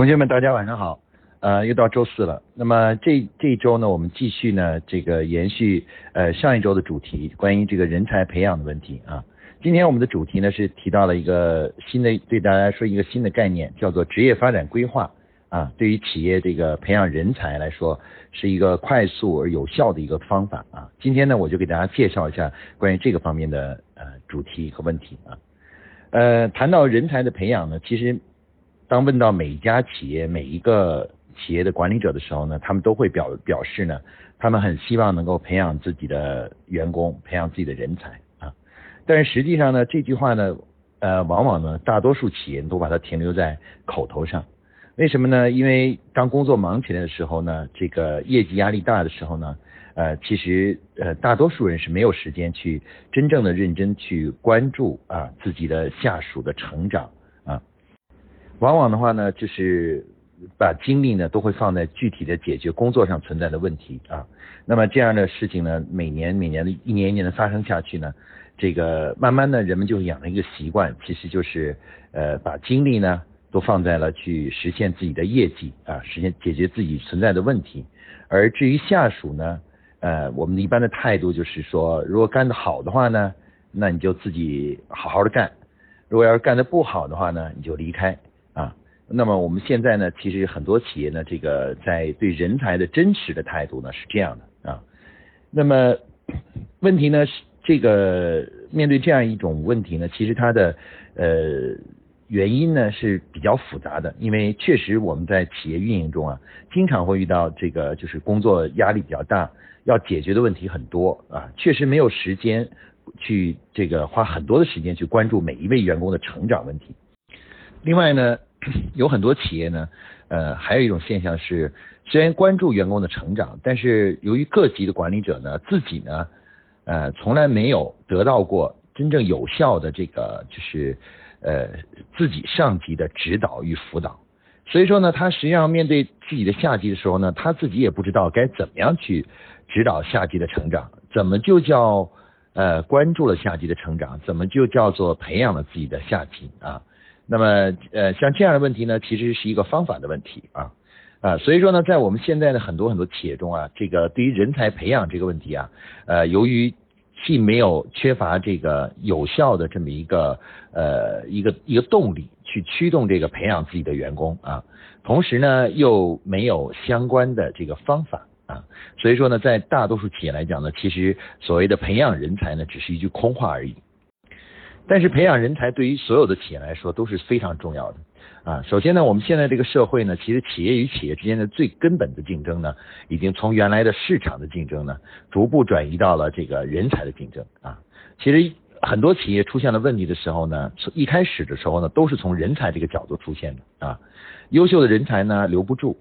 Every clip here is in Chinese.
同学们，大家晚上好。呃，又到周四了。那么这这一周呢，我们继续呢，这个延续呃上一周的主题，关于这个人才培养的问题啊。今天我们的主题呢是提到了一个新的，对大家说一个新的概念，叫做职业发展规划啊。对于企业这个培养人才来说，是一个快速而有效的一个方法啊。今天呢，我就给大家介绍一下关于这个方面的呃主题和问题啊。呃，谈到人才的培养呢，其实当问到每一家企业每一个企业的管理者的时候呢，他们都会表表示呢，他们很希望能够培养自己的员工，培养自己的人才啊。但是实际上呢，这句话呢，呃，往往呢，大多数企业都把它停留在口头上。为什么呢？因为当工作忙起来的时候呢，这个业绩压力大的时候呢，呃，其实呃，大多数人是没有时间去真正的认真去关注啊自己的下属的成长。往往的话呢，就是。把精力呢都会放在具体的解决工作上存在的问题啊，那么这样的事情呢，每年每年的一年一年的发生下去呢，这个慢慢的人们就养成一个习惯，其实就是呃把精力呢都放在了去实现自己的业绩啊，实现解决自己存在的问题，而至于下属呢，呃我们一般的态度就是说，如果干得好的话呢，那你就自己好好的干，如果要是干得不好的话呢，你就离开。那么我们现在呢，其实很多企业呢，这个在对人才的真实的态度呢是这样的啊。那么问题呢是这个面对这样一种问题呢，其实它的呃原因呢是比较复杂的，因为确实我们在企业运营中啊，经常会遇到这个就是工作压力比较大，要解决的问题很多啊，确实没有时间去这个花很多的时间去关注每一位员工的成长问题。另外呢。有很多企业呢，呃，还有一种现象是，虽然关注员工的成长，但是由于各级的管理者呢，自己呢，呃，从来没有得到过真正有效的这个就是呃自己上级的指导与辅导，所以说呢，他实际上面对自己的下级的时候呢，他自己也不知道该怎么样去指导下级的成长，怎么就叫呃关注了下级的成长，怎么就叫做培养了自己的下级啊？那么，呃，像这样的问题呢，其实是一个方法的问题啊，啊，所以说呢，在我们现在的很多很多企业中啊，这个对于人才培养这个问题啊，呃，由于既没有缺乏这个有效的这么一个呃一个一个动力去驱动这个培养自己的员工啊，同时呢又没有相关的这个方法啊，所以说呢，在大多数企业来讲呢，其实所谓的培养人才呢，只是一句空话而已。但是培养人才对于所有的企业来说都是非常重要的啊。首先呢，我们现在这个社会呢，其实企业与企业之间的最根本的竞争呢，已经从原来的市场的竞争呢，逐步转移到了这个人才的竞争啊。其实很多企业出现了问题的时候呢，从一开始的时候呢，都是从人才这个角度出现的啊。优秀的人才呢留不住，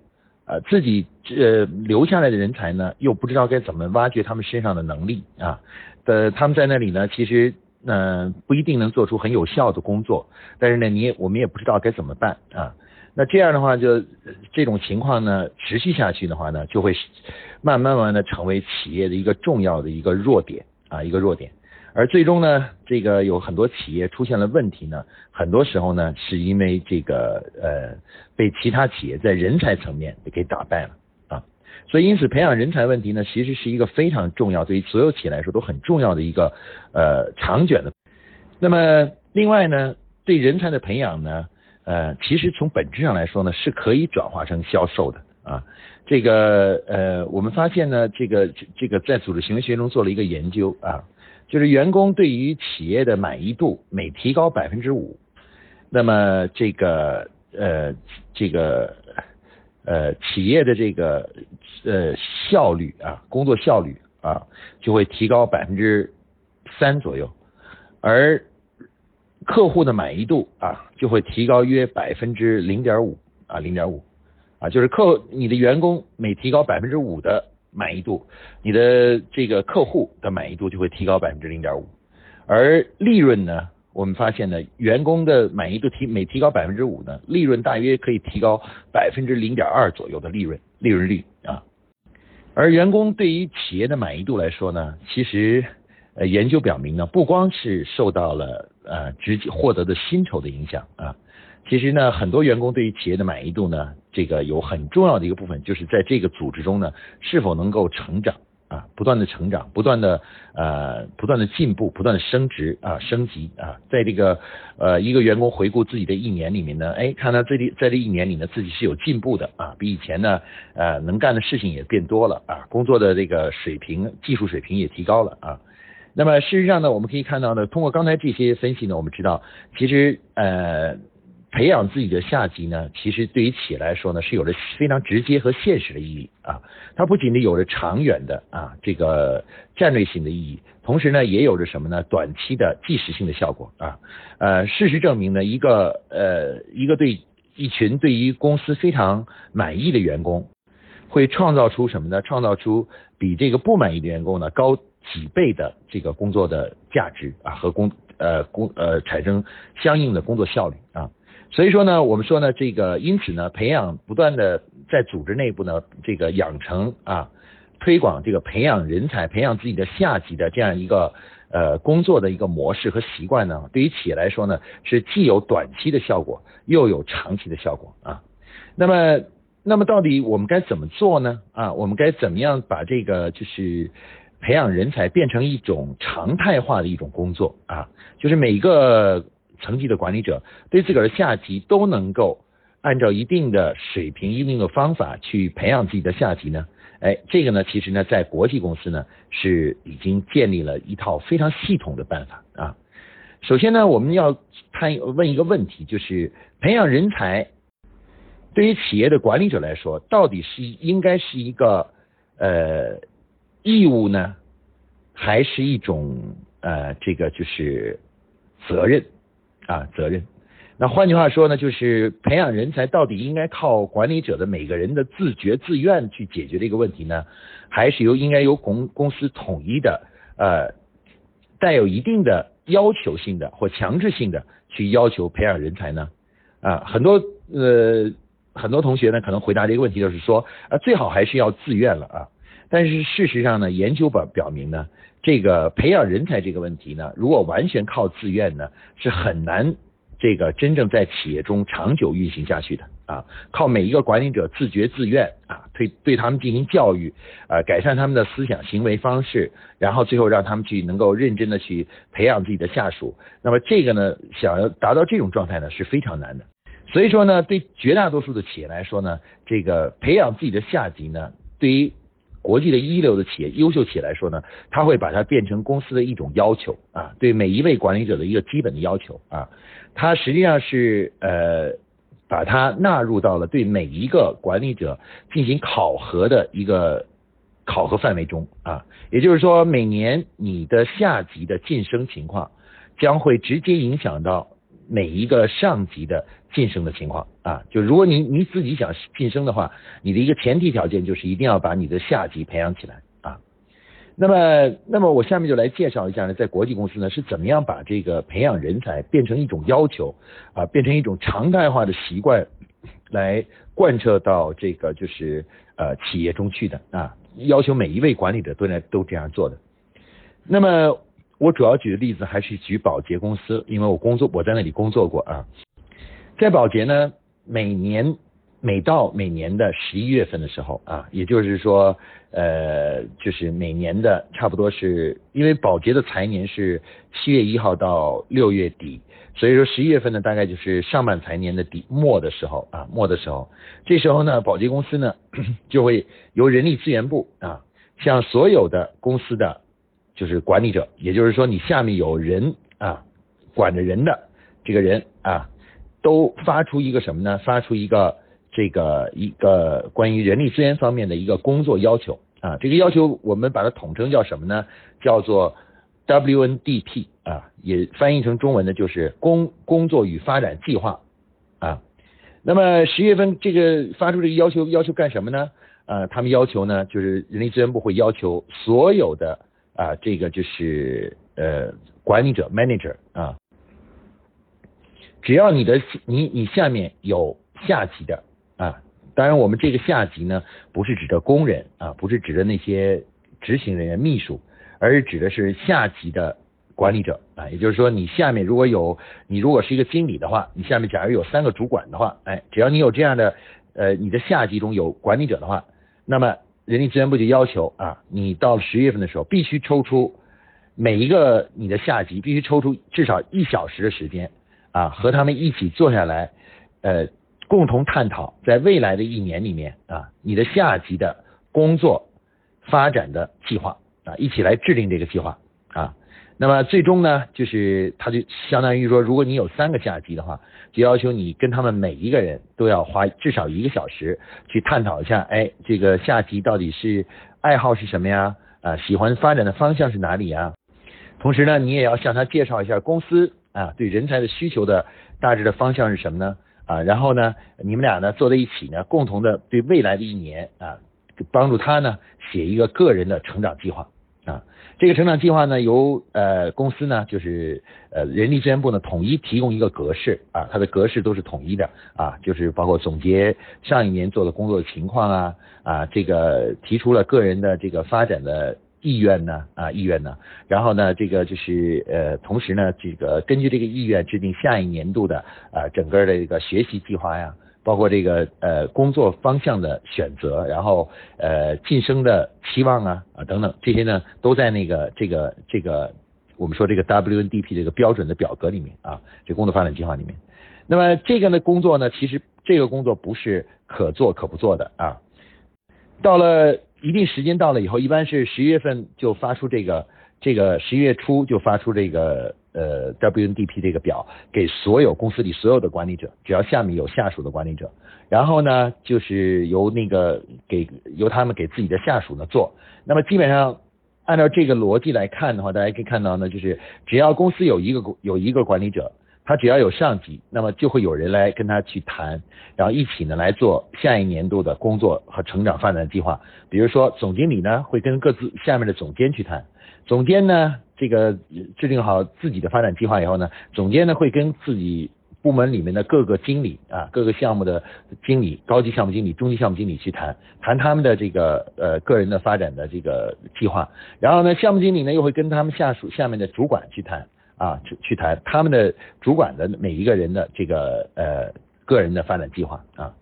呃，自己呃留下来的人才呢，又不知道该怎么挖掘他们身上的能力啊。呃，他们在那里呢，其实。那不一定能做出很有效的工作，但是呢，你也我们也不知道该怎么办啊。那这样的话，就这种情况呢，持续下去的话呢，就会慢慢慢的成为企业的一个重要的一个弱点啊，一个弱点。而最终呢，这个有很多企业出现了问题呢，很多时候呢，是因为这个呃，被其他企业在人才层面给打败了。所以，因此培养人才问题呢，其实是一个非常重要，对于所有企业来说都很重要的一个呃长卷的。那么，另外呢，对人才的培养呢，呃，其实从本质上来说呢，是可以转化成销售的啊。这个呃，我们发现呢，这个这个在组织行为学中做了一个研究啊，就是员工对于企业的满意度每提高百分之五，那么这个呃这个。呃，企业的这个呃效率啊，工作效率啊，就会提高百分之三左右，而客户的满意度啊，就会提高约百分之零点五啊，零点五啊，就是客你的员工每提高百分之五的满意度，你的这个客户的满意度就会提高百分之零点五，而利润呢？我们发现呢，员工的满意度提每提高百分之五呢，利润大约可以提高百分之零点二左右的利润利润率啊。而员工对于企业的满意度来说呢，其实呃研究表明呢，不光是受到了呃直接获得的薪酬的影响啊，其实呢，很多员工对于企业的满意度呢，这个有很重要的一个部分，就是在这个组织中呢，是否能够成长啊，不断的成长，不断的呃，不断的进步，不断的升职啊，升级啊，在这个呃一个员工回顾自己的一年里面呢，哎，看到这里在这一年里呢，自己是有进步的啊，比以前呢呃能干的事情也变多了啊，工作的这个水平、技术水平也提高了啊。那么事实上呢，我们可以看到呢，通过刚才这些分析呢，我们知道其实呃。培养自己的下级呢，其实对于企业来说呢，是有着非常直接和现实的意义啊。它不仅呢有着长远的啊这个战略性的意义，同时呢也有着什么呢？短期的即时性的效果啊。呃，事实证明呢，一个呃一个对一群对于公司非常满意的员工，会创造出什么呢？创造出比这个不满意的员工呢高几倍的这个工作的价值啊和工呃工呃产生相应的工作效率啊。所以说呢，我们说呢，这个因此呢，培养不断的在组织内部呢，这个养成啊，推广这个培养人才、培养自己的下级的这样一个呃工作的一个模式和习惯呢，对于企业来说呢，是既有短期的效果，又有长期的效果啊。那么，那么到底我们该怎么做呢？啊，我们该怎么样把这个就是培养人才变成一种常态化的一种工作啊？就是每个。层级的管理者对自个儿的下级都能够按照一定的水平、一定的方法去培养自己的下级呢？哎，这个呢，其实呢，在国际公司呢是已经建立了一套非常系统的办法啊。首先呢，我们要谈问一个问题，就是培养人才对于企业的管理者来说，到底是应该是一个呃义务呢，还是一种呃这个就是责任？啊，责任。那换句话说呢，就是培养人才到底应该靠管理者的每个人的自觉自愿去解决这个问题呢，还是由应该由公公司统一的呃带有一定的要求性的或强制性的去要求培养人才呢？啊，很多呃很多同学呢可能回答这个问题就是说啊最好还是要自愿了啊。但是事实上呢，研究表表明呢。这个培养人才这个问题呢，如果完全靠自愿呢，是很难这个真正在企业中长久运行下去的啊。靠每一个管理者自觉自愿啊，对对他们进行教育啊，改善他们的思想行为方式，然后最后让他们去能够认真的去培养自己的下属。那么这个呢，想要达到这种状态呢，是非常难的。所以说呢，对绝大多数的企业来说呢，这个培养自己的下级呢，对于国际的一流的企业、优秀企业来说呢，他会把它变成公司的一种要求啊，对每一位管理者的一个基本的要求啊，它实际上是呃，把它纳入到了对每一个管理者进行考核的一个考核范围中啊，也就是说，每年你的下级的晋升情况将会直接影响到。每一个上级的晋升的情况啊，就如果你你自己想晋升的话，你的一个前提条件就是一定要把你的下级培养起来啊。那么，那么我下面就来介绍一下呢，在国际公司呢是怎么样把这个培养人才变成一种要求啊，变成一种常态化的习惯，来贯彻到这个就是呃企业中去的啊，要求每一位管理者都来都这样做的。那么。我主要举的例子还是举宝洁公司，因为我工作我在那里工作过啊。在宝洁呢，每年每到每年的十一月份的时候啊，也就是说，呃，就是每年的差不多是因为宝洁的财年是七月一号到六月底，所以说十一月份呢，大概就是上半财年的底末的时候啊，末的时候，这时候呢，宝洁公司呢 就会由人力资源部啊，向所有的公司的。就是管理者，也就是说你下面有人啊，管着人的这个人啊，都发出一个什么呢？发出一个这个一个关于人力资源方面的一个工作要求啊。这个要求我们把它统称叫什么呢？叫做 WNDP 啊，也翻译成中文的就是工工作与发展计划啊。那么十月份这个发出这个要求，要求干什么呢？啊，他们要求呢，就是人力资源部会要求所有的。啊，这个就是呃管理者 manager 啊，只要你的你你下面有下级的啊，当然我们这个下级呢不是指的工人啊，不是指的那些执行人员秘书，而是指的是下级的管理者啊，也就是说你下面如果有你如果是一个经理的话，你下面假如有三个主管的话，哎，只要你有这样的呃你的下级中有管理者的话，那么人力资源部就要求啊，你到十月份的时候必须抽出每一个你的下级必须抽出至少一小时的时间啊，和他们一起坐下来，呃，共同探讨在未来的一年里面啊，你的下级的工作发展的计划啊，一起来制定这个计划啊。那么最终呢，就是他就相当于说，如果你有三个下级的话，就要求你跟他们每一个人都要花至少一个小时去探讨一下，哎，这个下级到底是爱好是什么呀？啊，喜欢发展的方向是哪里呀？同时呢，你也要向他介绍一下公司啊对人才的需求的大致的方向是什么呢？啊，然后呢，你们俩呢坐在一起呢，共同的对未来的一年啊，帮助他呢写一个个人的成长计划。啊，这个成长计划呢，由呃公司呢，就是呃人力资源部呢统一提供一个格式啊，它的格式都是统一的啊，就是包括总结上一年做的工作情况啊啊，这个提出了个人的这个发展的意愿呢啊意愿呢，然后呢这个就是呃同时呢这个根据这个意愿制定下一年度的啊整个的一个学习计划呀。包括这个呃工作方向的选择，然后呃晋升的期望啊啊等等这些呢都在那个这个这个我们说这个 WNDP 这个标准的表格里面啊，这工作发展计划里面。那么这个呢工作呢，其实这个工作不是可做可不做的啊。到了一定时间到了以后，一般是十一月份就发出这个这个十一月初就发出这个。呃，WNDP 这个表给所有公司里所有的管理者，只要下面有下属的管理者，然后呢，就是由那个给由他们给自己的下属呢做。那么基本上按照这个逻辑来看的话，大家可以看到呢，就是只要公司有一个有一个管理者，他只要有上级，那么就会有人来跟他去谈，然后一起呢来做下一年度的工作和成长发展计划。比如说总经理呢会跟各自下面的总监去谈，总监呢。这个制定好自己的发展计划以后呢，总监呢会跟自己部门里面的各个经理啊，各个项目的经理、高级项目经理、中级项目经理去谈谈他们的这个呃个人的发展的这个计划，然后呢，项目经理呢又会跟他们下属下面的主管去谈啊，去去谈他们的主管的每一个人的这个呃个人的发展计划啊。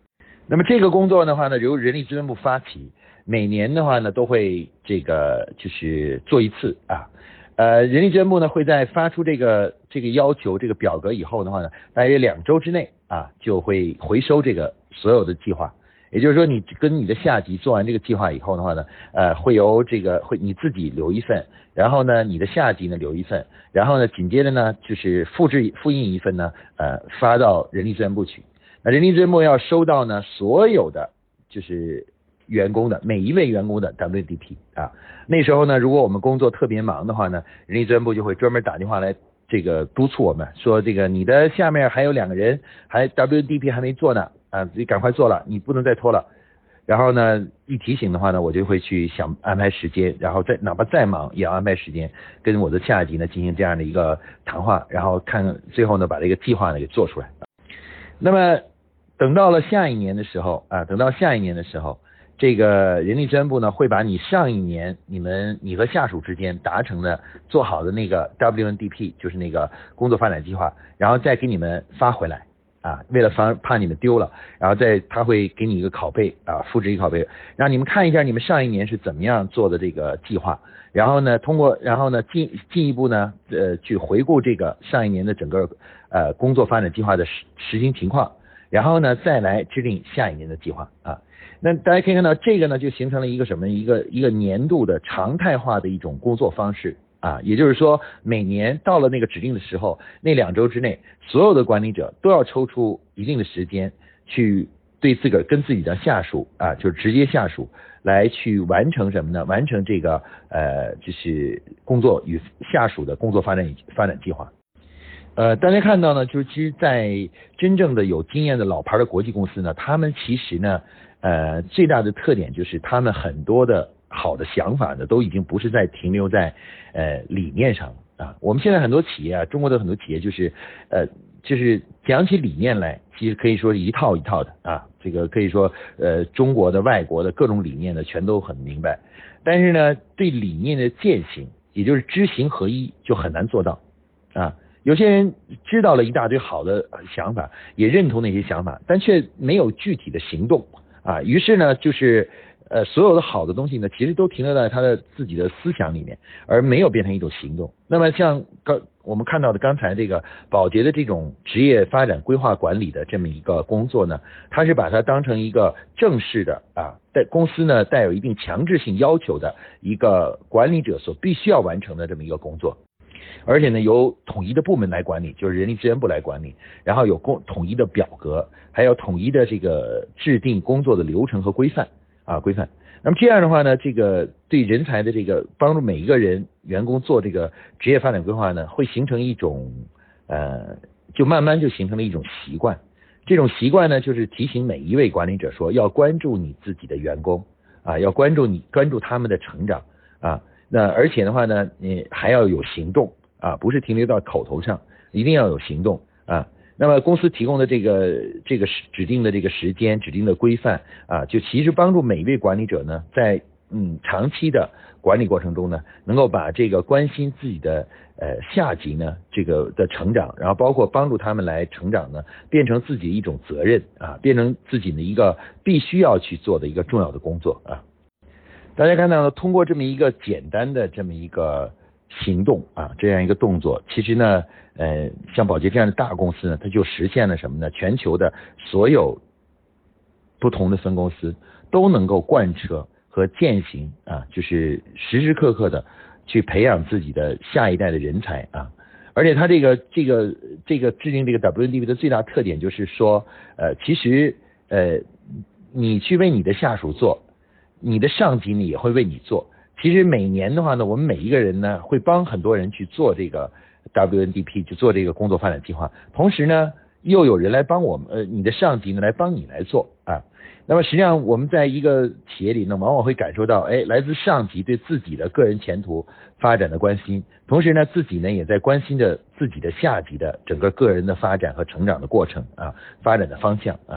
那么这个工作的话呢，由人力资源部发起，每年的话呢都会这个就是做一次啊。呃，人力资源部呢会在发出这个这个要求这个表格以后的话呢，大约两周之内啊就会回收这个所有的计划。也就是说，你跟你的下级做完这个计划以后的话呢，呃，会由这个会你自己留一份，然后呢，你的下级呢留一份，然后呢，紧接着呢就是复制复印一份呢，呃，发到人力资源部去。那人力资源部要收到呢所有的就是。员工的每一位员工的 WDP 啊，那时候呢，如果我们工作特别忙的话呢，人力资源部就会专门打电话来这个督促我们，说这个你的下面还有两个人还 WDP 还没做呢你赶快做了，你不能再拖了。然后呢，一提醒的话呢，我就会去想安排时间，然后再哪怕再忙也要安排时间跟我的下级呢进行这样的一个谈话，然后看最后呢把这个计划呢给做出来。那么等到了下一年的时候啊，等到下一年的时候。这个人力资源部呢，会把你上一年你们你和下属之间达成的做好的那个 WNDP，就是那个工作发展计划，然后再给你们发回来啊。为了防怕你们丢了，然后再他会给你一个拷贝啊，复制一个拷贝，让你们看一下你们上一年是怎么样做的这个计划。然后呢，通过然后呢进进一步呢呃去回顾这个上一年的整个呃工作发展计划的实实行情况，然后呢再来制定下一年的计划啊。那大家可以看到，这个呢就形成了一个什么？一个一个年度的常态化的一种工作方式啊，也就是说，每年到了那个指定的时候，那两周之内，所有的管理者都要抽出一定的时间，去对自个儿跟自己的下属啊，就是直接下属来去完成什么呢？完成这个呃，就是工作与下属的工作发展发展计划。呃，大家看到呢，就是其实，在真正的有经验的老牌的国际公司呢，他们其实呢。呃，最大的特点就是他们很多的好的想法呢，都已经不是在停留在呃理念上啊。我们现在很多企业啊，中国的很多企业就是呃，就是讲起理念来，其实可以说是一套一套的啊。这个可以说呃，中国的、外国的各种理念呢，全都很明白。但是呢，对理念的践行，也就是知行合一，就很难做到啊。有些人知道了一大堆好的想法，也认同那些想法，但却没有具体的行动啊。于是呢，就是呃，所有的好的东西呢，其实都停留在他的自己的思想里面，而没有变成一种行动。那么像刚我们看到的刚才这个保洁的这种职业发展规划管理的这么一个工作呢，他是把它当成一个正式的啊，在公司呢带有一定强制性要求的一个管理者所必须要完成的这么一个工作。而且呢，由统一的部门来管理，就是人力资源部来管理，然后有共统一的表格，还有统一的这个制定工作的流程和规范啊规范。那么这样的话呢，这个对人才的这个帮助每一个人员工做这个职业发展规划呢，会形成一种呃，就慢慢就形成了一种习惯。这种习惯呢，就是提醒每一位管理者说，要关注你自己的员工啊，要关注你关注他们的成长啊。那而且的话呢，你还要有行动。啊，不是停留到口头上，一定要有行动。那么公司提供的这个这个指定的这个时间、指定的规范啊，就其实帮助每一位管理者呢，在嗯长期的管理过程中呢，能够把这个关心自己的呃下级呢这个的成长，然后包括帮助他们来成长呢，变成自己一种责任啊，变成自己的一个必须要去做的一个重要的工作啊。大家看到呢，通过这么一个简单的这么一个。行动啊，这样一个动作，其实呢，呃，像宝洁这样的大公司呢，它就实现了什么呢？全球的所有不同的分公司都能够贯彻和践行啊，就是时时刻刻的去培养自己的下一代的人才啊。而且它这个这个这个制定这个 WDP 的最大特点就是说，呃，其实呃，你去为你的下属做，你的上级呢也会为你做。其实每年的话呢，我们每一个人呢会帮很多人去做这个 WNDP，就做这个工作发展计划。同时呢，又有人来帮我们，呃，你的上级呢来帮你来做啊。那么实际上我们在一个企业里呢，往往会感受到，哎，来自上级对自己的个人前途发展的关心，同时呢，自己呢也在关心着自己的下级的整个个人的发展和成长的过程啊，发展的方向啊。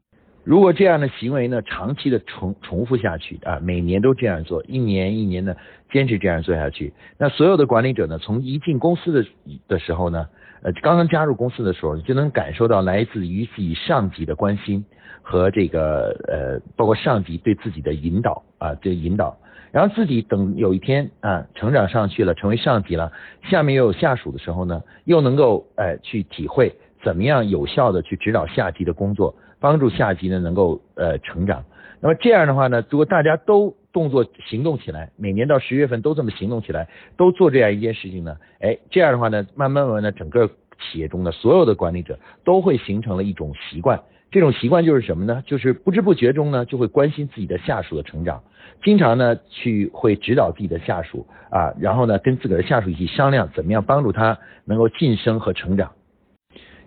如果这样的行为呢，长期的重重复下去啊，每年都这样做，一年一年的坚持这样做下去，那所有的管理者呢，从一进公司的的时候呢，呃，刚刚加入公司的时候，你就能感受到来自于自己上级的关心和这个呃，包括上级对自己的引导啊，这引导，然后自己等有一天啊，成长上去了，成为上级了，下面又有下属的时候呢，又能够哎去体会怎么样有效的去指导下级的工作。帮助下级呢能够呃成长，那么这样的话呢，如果大家都动作行动起来，每年到十月份都这么行动起来，都做这样一件事情呢，哎，这样的话呢，慢慢慢慢的整个企业中的所有的管理者都会形成了一种习惯，这种习惯就是什么呢？就是不知不觉中呢就会关心自己的下属的成长，经常呢去会指导自己的下属啊，然后呢跟自个儿的下属一起商量怎么样帮助他能够晋升和成长，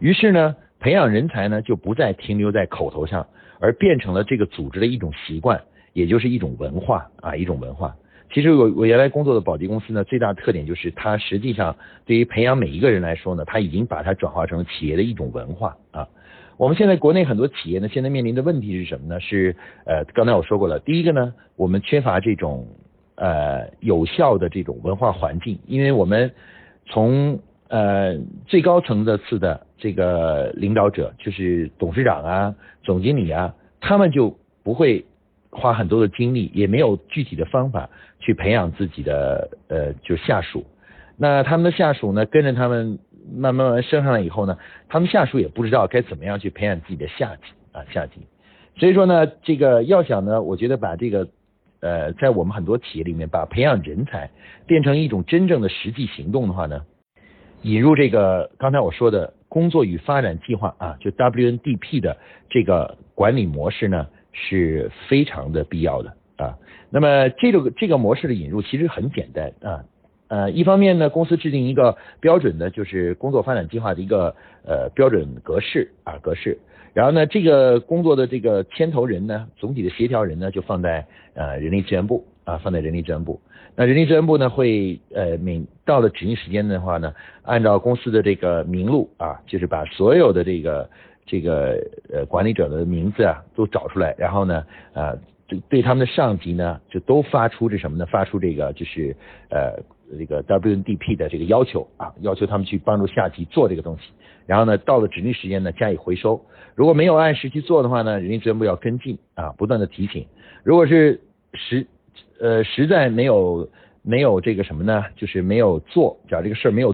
于是呢。培养人才呢，就不再停留在口头上，而变成了这个组织的一种习惯，也就是一种文化啊，一种文化。其实我我原来工作的宝洁公司呢，最大的特点就是它实际上对于培养每一个人来说呢，它已经把它转化成企业的一种文化啊。我们现在国内很多企业呢，现在面临的问题是什么呢？是呃，刚才我说过了，第一个呢，我们缺乏这种呃有效的这种文化环境，因为我们从呃最高层的次的。这个领导者就是董事长啊、总经理啊，他们就不会花很多的精力，也没有具体的方法去培养自己的呃就下属。那他们的下属呢，跟着他们慢慢慢升上来以后呢，他们下属也不知道该怎么样去培养自己的下级啊下级。所以说呢，这个要想呢，我觉得把这个呃在我们很多企业里面把培养人才变成一种真正的实际行动的话呢，引入这个刚才我说的。工作与发展计划啊，就 WNDP 的这个管理模式呢，是非常的必要的啊。那么这个这个模式的引入其实很简单啊。呃，一方面呢，公司制定一个标准的，就是工作发展计划的一个呃标准格式啊格式。然后呢，这个工作的这个牵头人呢，总体的协调人呢，就放在呃人力资源部啊，放在人力资源部。那人力资源部呢，会呃每到了指定时间的话呢，按照公司的这个名录啊，就是把所有的这个这个呃管理者的名字啊都找出来，然后呢啊对对他们的上级呢就都发出这什么呢？发出这个就是呃这个 WNDP 的这个要求啊，要求他们去帮助下级做这个东西，然后呢，到了指定时间呢加以回收。如果没有按时去做的话呢，人力资源部要跟进啊，不断的提醒。如果是实呃实在没有没有这个什么呢，就是没有做，假如这个事儿没有，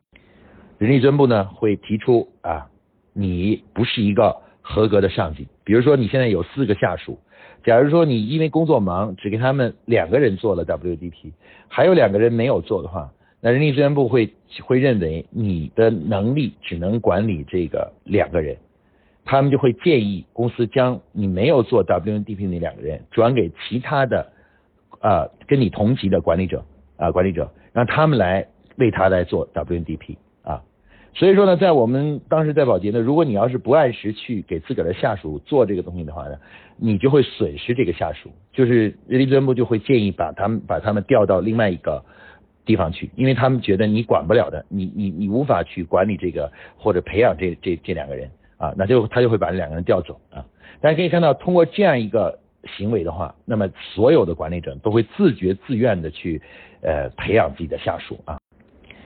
人力资源部呢会提出啊，你不是一个合格的上级。比如说你现在有四个下属。假如说你因为工作忙，只给他们两个人做了 WDP，还有两个人没有做的话，那人力资源部会会认为你的能力只能管理这个两个人，他们就会建议公司将你没有做 WDP 那两个人转给其他的啊跟你同级的管理者啊管理者，让他们来为他来做 WNDP 啊。所以说呢，在我们当时在保洁呢，如果你要是不按时去给自个儿的下属做这个东西的话呢，你就会损失这个下属，就是人力资源部就会建议把他们把他们调到另外一个地方去，因为他们觉得你管不了的，你你你无法去管理这个或者培养这这这两个人啊，那就他就会把这两个人调走啊。大家可以看到，通过这样一个行为的话，那么所有的管理者都会自觉自愿的去呃培养自己的下属啊。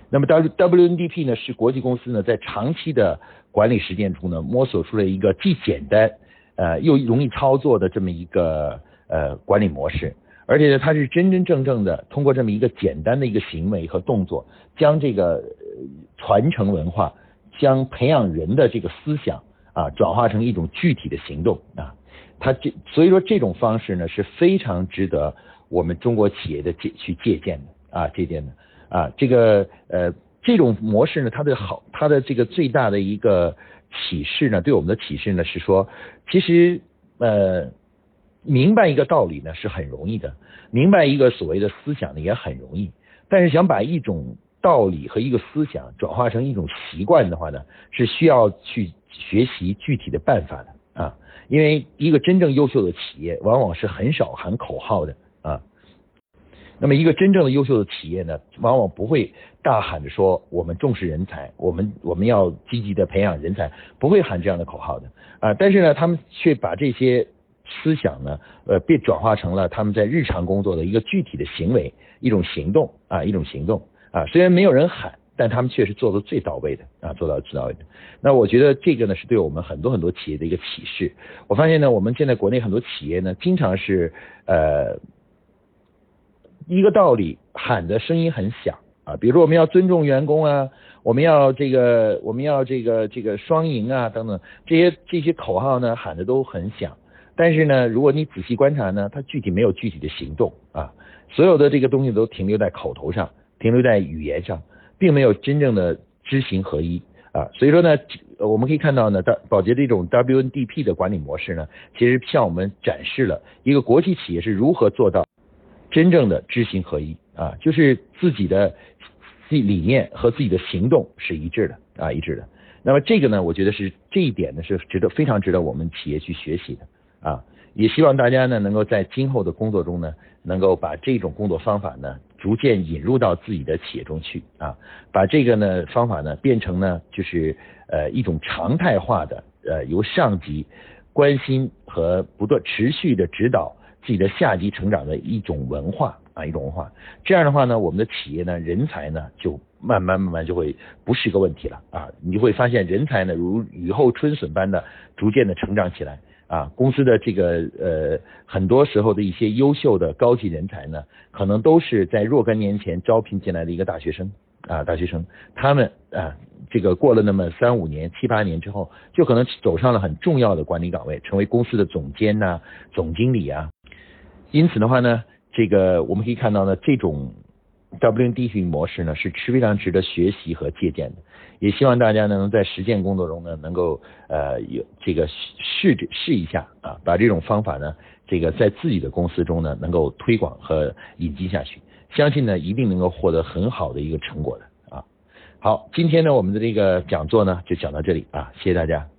那么 W WNDP 呢是国际公司呢在长期的管理实践中呢摸索出了一个既简单呃又容易操作的这么一个呃管理模式，而且呢它是真真正正的通过这么一个简单的一个行为和动作，将这个传承文化，将培养人的这个思想啊转化成一种具体的行动啊，他这所以说这种方式呢是非常值得我们中国企业的借去借鉴的啊借鉴的。啊，这个呃，这种模式呢，它的好，它的这个最大的一个启示呢，对我们的启示呢是说，其实呃，明白一个道理呢是很容易的，明白一个所谓的思想呢也很容易，但是想把一种道理和一个思想转化成一种习惯的话呢，是需要去学习具体的办法的啊，因为一个真正优秀的企业往往是很少喊口号的啊。那么，一个真正的优秀的企业呢，往往不会大喊着说“我们重视人才，我们我们要积极的培养人才”，不会喊这样的口号的啊。但是呢，他们却把这些思想呢，呃，被转化成了他们在日常工作的一个具体的行为，一种行动啊，一种行动啊。虽然没有人喊，但他们却是做的最到位的啊，做到最到位的。那我觉得这个呢，是对我们很多很多企业的一个启示。我发现呢，我们现在国内很多企业呢，经常是呃。一个道理喊的声音很响啊，比如说我们要尊重员工啊，我们要这个我们要这个这个双赢啊等等这些这些口号呢喊的都很响，但是呢，如果你仔细观察呢，它具体没有具体的行动啊，所有的这个东西都停留在口头上，停留在语言上，并没有真正的知行合一啊，所以说呢，我们可以看到呢，的宝洁这种 WNDP 的管理模式呢，其实向我们展示了一个国际企业是如何做到。真正的知行合一啊，就是自己的理念和自己的行动是一致的啊，一致的。那么这个呢，我觉得是这一点呢是值得非常值得我们企业去学习的啊。也希望大家呢能够在今后的工作中呢，能够把这种工作方法呢逐渐引入到自己的企业中去啊，把这个呢方法呢变成呢就是呃一种常态化的呃由上级关心和不断持续的指导。自己的下级成长的一种文化啊，一种文化。这样的话呢，我们的企业呢，人才呢，就慢慢慢慢就会不是一个问题了啊。你就会发现，人才呢，如雨后春笋般的逐渐的成长起来啊。公司的这个呃，很多时候的一些优秀的高级人才呢，可能都是在若干年前招聘进来的一个大学生啊，大学生，他们啊。这个过了那么三五年、七八年之后，就可能走上了很重要的管理岗位，成为公司的总监呐、总经理啊。因此的话呢，这个我们可以看到呢，这种 WND 模式呢是非常值得学习和借鉴的。也希望大家呢能在实践工作中呢能够呃有这个试着试一下啊，把这种方法呢这个在自己的公司中呢能够推广和引进下去，相信呢一定能够获得很好的一个成果的啊。好，今天呢，我们的这个讲座呢，就讲到这里啊，谢谢大家。